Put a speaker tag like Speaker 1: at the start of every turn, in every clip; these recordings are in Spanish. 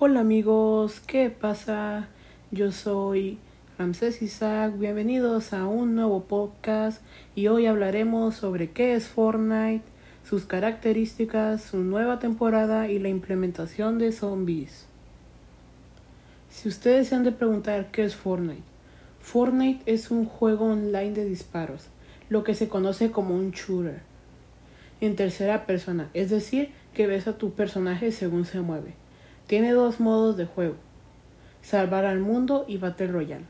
Speaker 1: Hola amigos, ¿qué pasa? Yo soy Ramsés Isaac, bienvenidos a un nuevo podcast y hoy hablaremos sobre qué es Fortnite, sus características, su nueva temporada y la implementación de zombies. Si ustedes se han de preguntar qué es Fortnite, Fortnite es un juego online de disparos, lo que se conoce como un shooter, en tercera persona, es decir, que ves a tu personaje según se mueve. Tiene dos modos de juego, salvar al mundo y Battle Royale.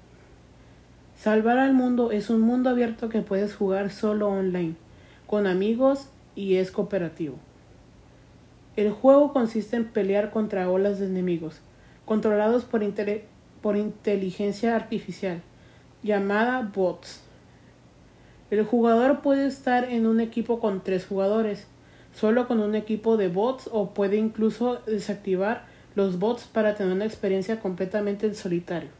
Speaker 1: Salvar al mundo es un mundo abierto que puedes jugar solo online, con amigos y es cooperativo. El juego consiste en pelear contra olas de enemigos, controlados por, por inteligencia artificial, llamada bots. El jugador puede estar en un equipo con tres jugadores, solo con un equipo de bots o puede incluso desactivar los bots para tener una experiencia completamente en solitario.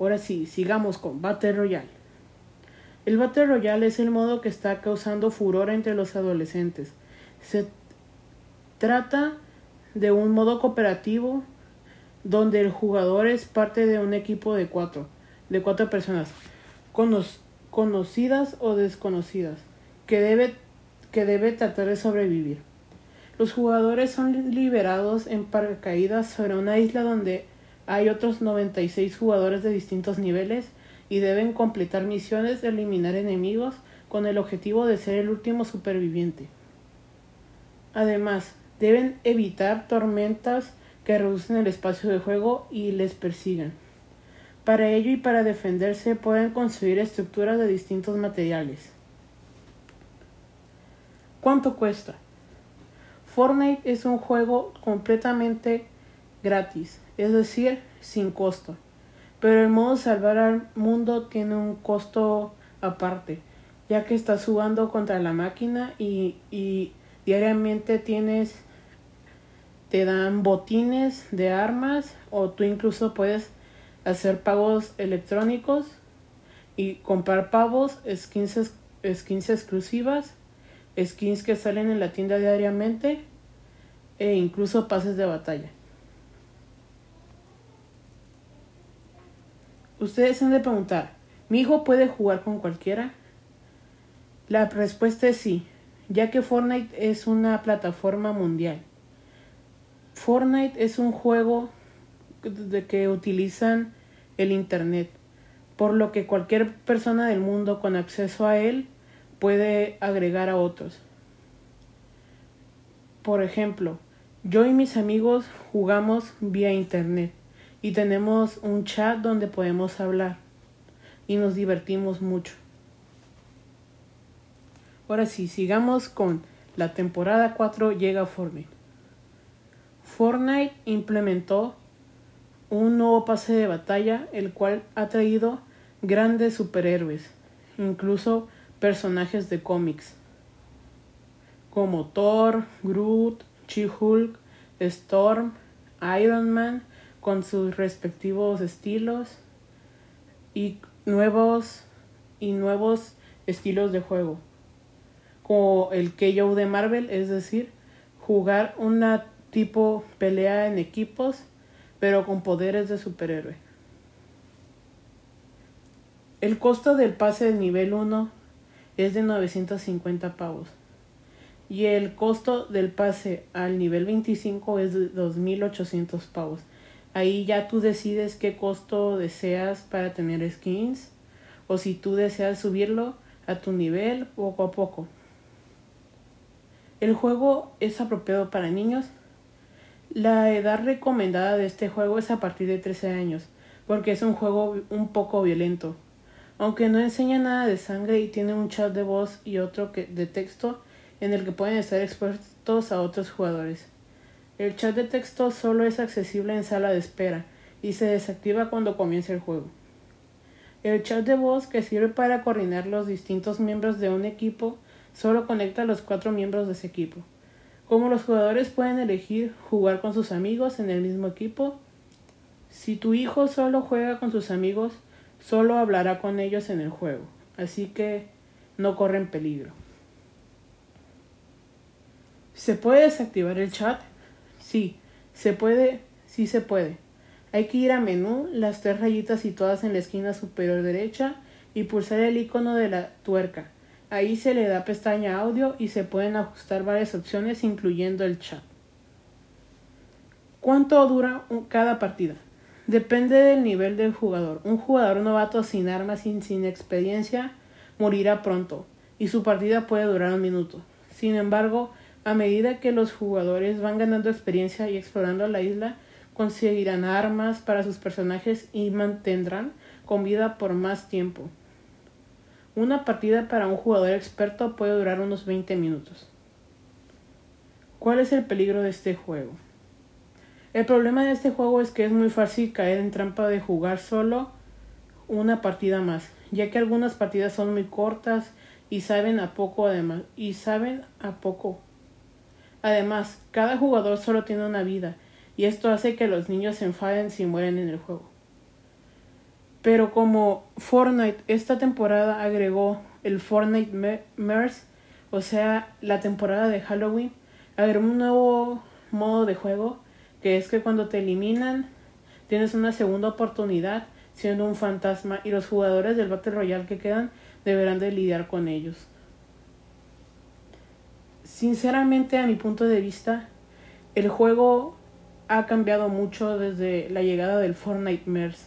Speaker 1: Ahora sí, sigamos con Battle Royale. El Battle Royale es el modo que está causando furor entre los adolescentes. Se trata de un modo cooperativo donde el jugador es parte de un equipo de cuatro, de cuatro personas, conocidas o desconocidas, que debe, que debe tratar de sobrevivir. Los jugadores son liberados en paracaídas sobre una isla donde hay otros 96 jugadores de distintos niveles y deben completar misiones de eliminar enemigos con el objetivo de ser el último superviviente. Además, deben evitar tormentas que reducen el espacio de juego y les persigan. Para ello y para defenderse pueden construir estructuras de distintos materiales. ¿Cuánto cuesta? Fortnite es un juego completamente gratis, es decir, sin costo. Pero el modo salvar al mundo tiene un costo aparte, ya que estás jugando contra la máquina y, y diariamente tienes te dan botines de armas o tú incluso puedes hacer pagos electrónicos y comprar pavos, skins, skins exclusivas skins que salen en la tienda diariamente e incluso pases de batalla. Ustedes han de preguntar, ¿mi hijo puede jugar con cualquiera? La respuesta es sí, ya que Fortnite es una plataforma mundial. Fortnite es un juego de que utilizan el Internet, por lo que cualquier persona del mundo con acceso a él puede agregar a otros. Por ejemplo, yo y mis amigos jugamos vía internet y tenemos un chat donde podemos hablar y nos divertimos mucho. Ahora sí, sigamos con la temporada 4 llega Fortnite. Fortnite implementó un nuevo pase de batalla el cual ha traído grandes superhéroes, incluso personajes de cómics como Thor, Groot, She-Hulk, Storm, Iron Man con sus respectivos estilos y nuevos y nuevos estilos de juego como el KO de Marvel, es decir, jugar una tipo pelea en equipos pero con poderes de superhéroe. El costo del pase de nivel 1 es de 950 pavos. Y el costo del pase al nivel 25 es de 2.800 pavos. Ahí ya tú decides qué costo deseas para tener skins o si tú deseas subirlo a tu nivel poco a poco. El juego es apropiado para niños. La edad recomendada de este juego es a partir de 13 años, porque es un juego un poco violento. Aunque no enseña nada de sangre y tiene un chat de voz y otro que, de texto en el que pueden estar expuestos a otros jugadores. El chat de texto solo es accesible en sala de espera y se desactiva cuando comienza el juego. El chat de voz que sirve para coordinar los distintos miembros de un equipo solo conecta a los cuatro miembros de ese equipo. Como los jugadores pueden elegir jugar con sus amigos en el mismo equipo, si tu hijo solo juega con sus amigos, solo hablará con ellos en el juego, así que no corren peligro. ¿Se puede desactivar el chat? Sí, ¿Se puede? Sí se puede. Hay que ir a menú, las tres rayitas situadas en la esquina superior derecha y pulsar el icono de la tuerca. Ahí se le da pestaña audio y se pueden ajustar varias opciones incluyendo el chat. ¿Cuánto dura cada partida? Depende del nivel del jugador. Un jugador novato sin armas y sin experiencia morirá pronto y su partida puede durar un minuto. Sin embargo, a medida que los jugadores van ganando experiencia y explorando la isla, conseguirán armas para sus personajes y mantendrán con vida por más tiempo. Una partida para un jugador experto puede durar unos 20 minutos. ¿Cuál es el peligro de este juego? El problema de este juego es que es muy fácil caer en trampa de jugar solo una partida más, ya que algunas partidas son muy cortas y saben a poco además y saben a poco. Además, cada jugador solo tiene una vida y esto hace que los niños se enfaden si mueren en el juego. Pero como Fortnite esta temporada agregó el Fortnite Merge, o sea, la temporada de Halloween, agregó un nuevo modo de juego que es que cuando te eliminan tienes una segunda oportunidad siendo un fantasma y los jugadores del Battle Royale que quedan deberán de lidiar con ellos. Sinceramente, a mi punto de vista, el juego ha cambiado mucho desde la llegada del Fortnite Merge,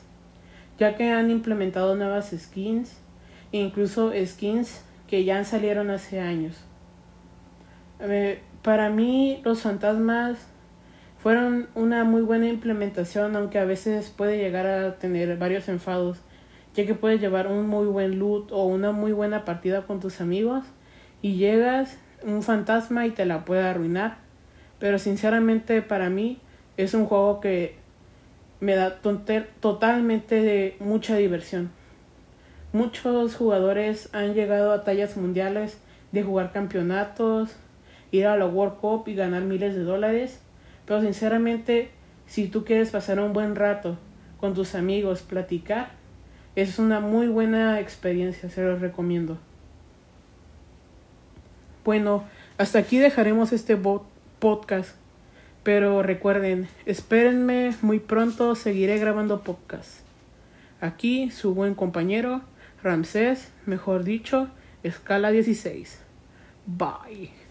Speaker 1: ya que han implementado nuevas skins incluso skins que ya salieron hace años. para mí los fantasmas fueron una muy buena implementación, aunque a veces puede llegar a tener varios enfados, ya que puedes llevar un muy buen loot o una muy buena partida con tus amigos y llegas un fantasma y te la puede arruinar. Pero sinceramente para mí es un juego que me da totalmente de mucha diversión. Muchos jugadores han llegado a tallas mundiales de jugar campeonatos, ir a la World Cup y ganar miles de dólares. Pero sinceramente, si tú quieres pasar un buen rato con tus amigos, platicar, es una muy buena experiencia, se los recomiendo. Bueno, hasta aquí dejaremos este podcast. Pero recuerden, espérenme muy pronto, seguiré grabando podcast. Aquí su buen compañero, Ramsés, mejor dicho, escala 16. Bye.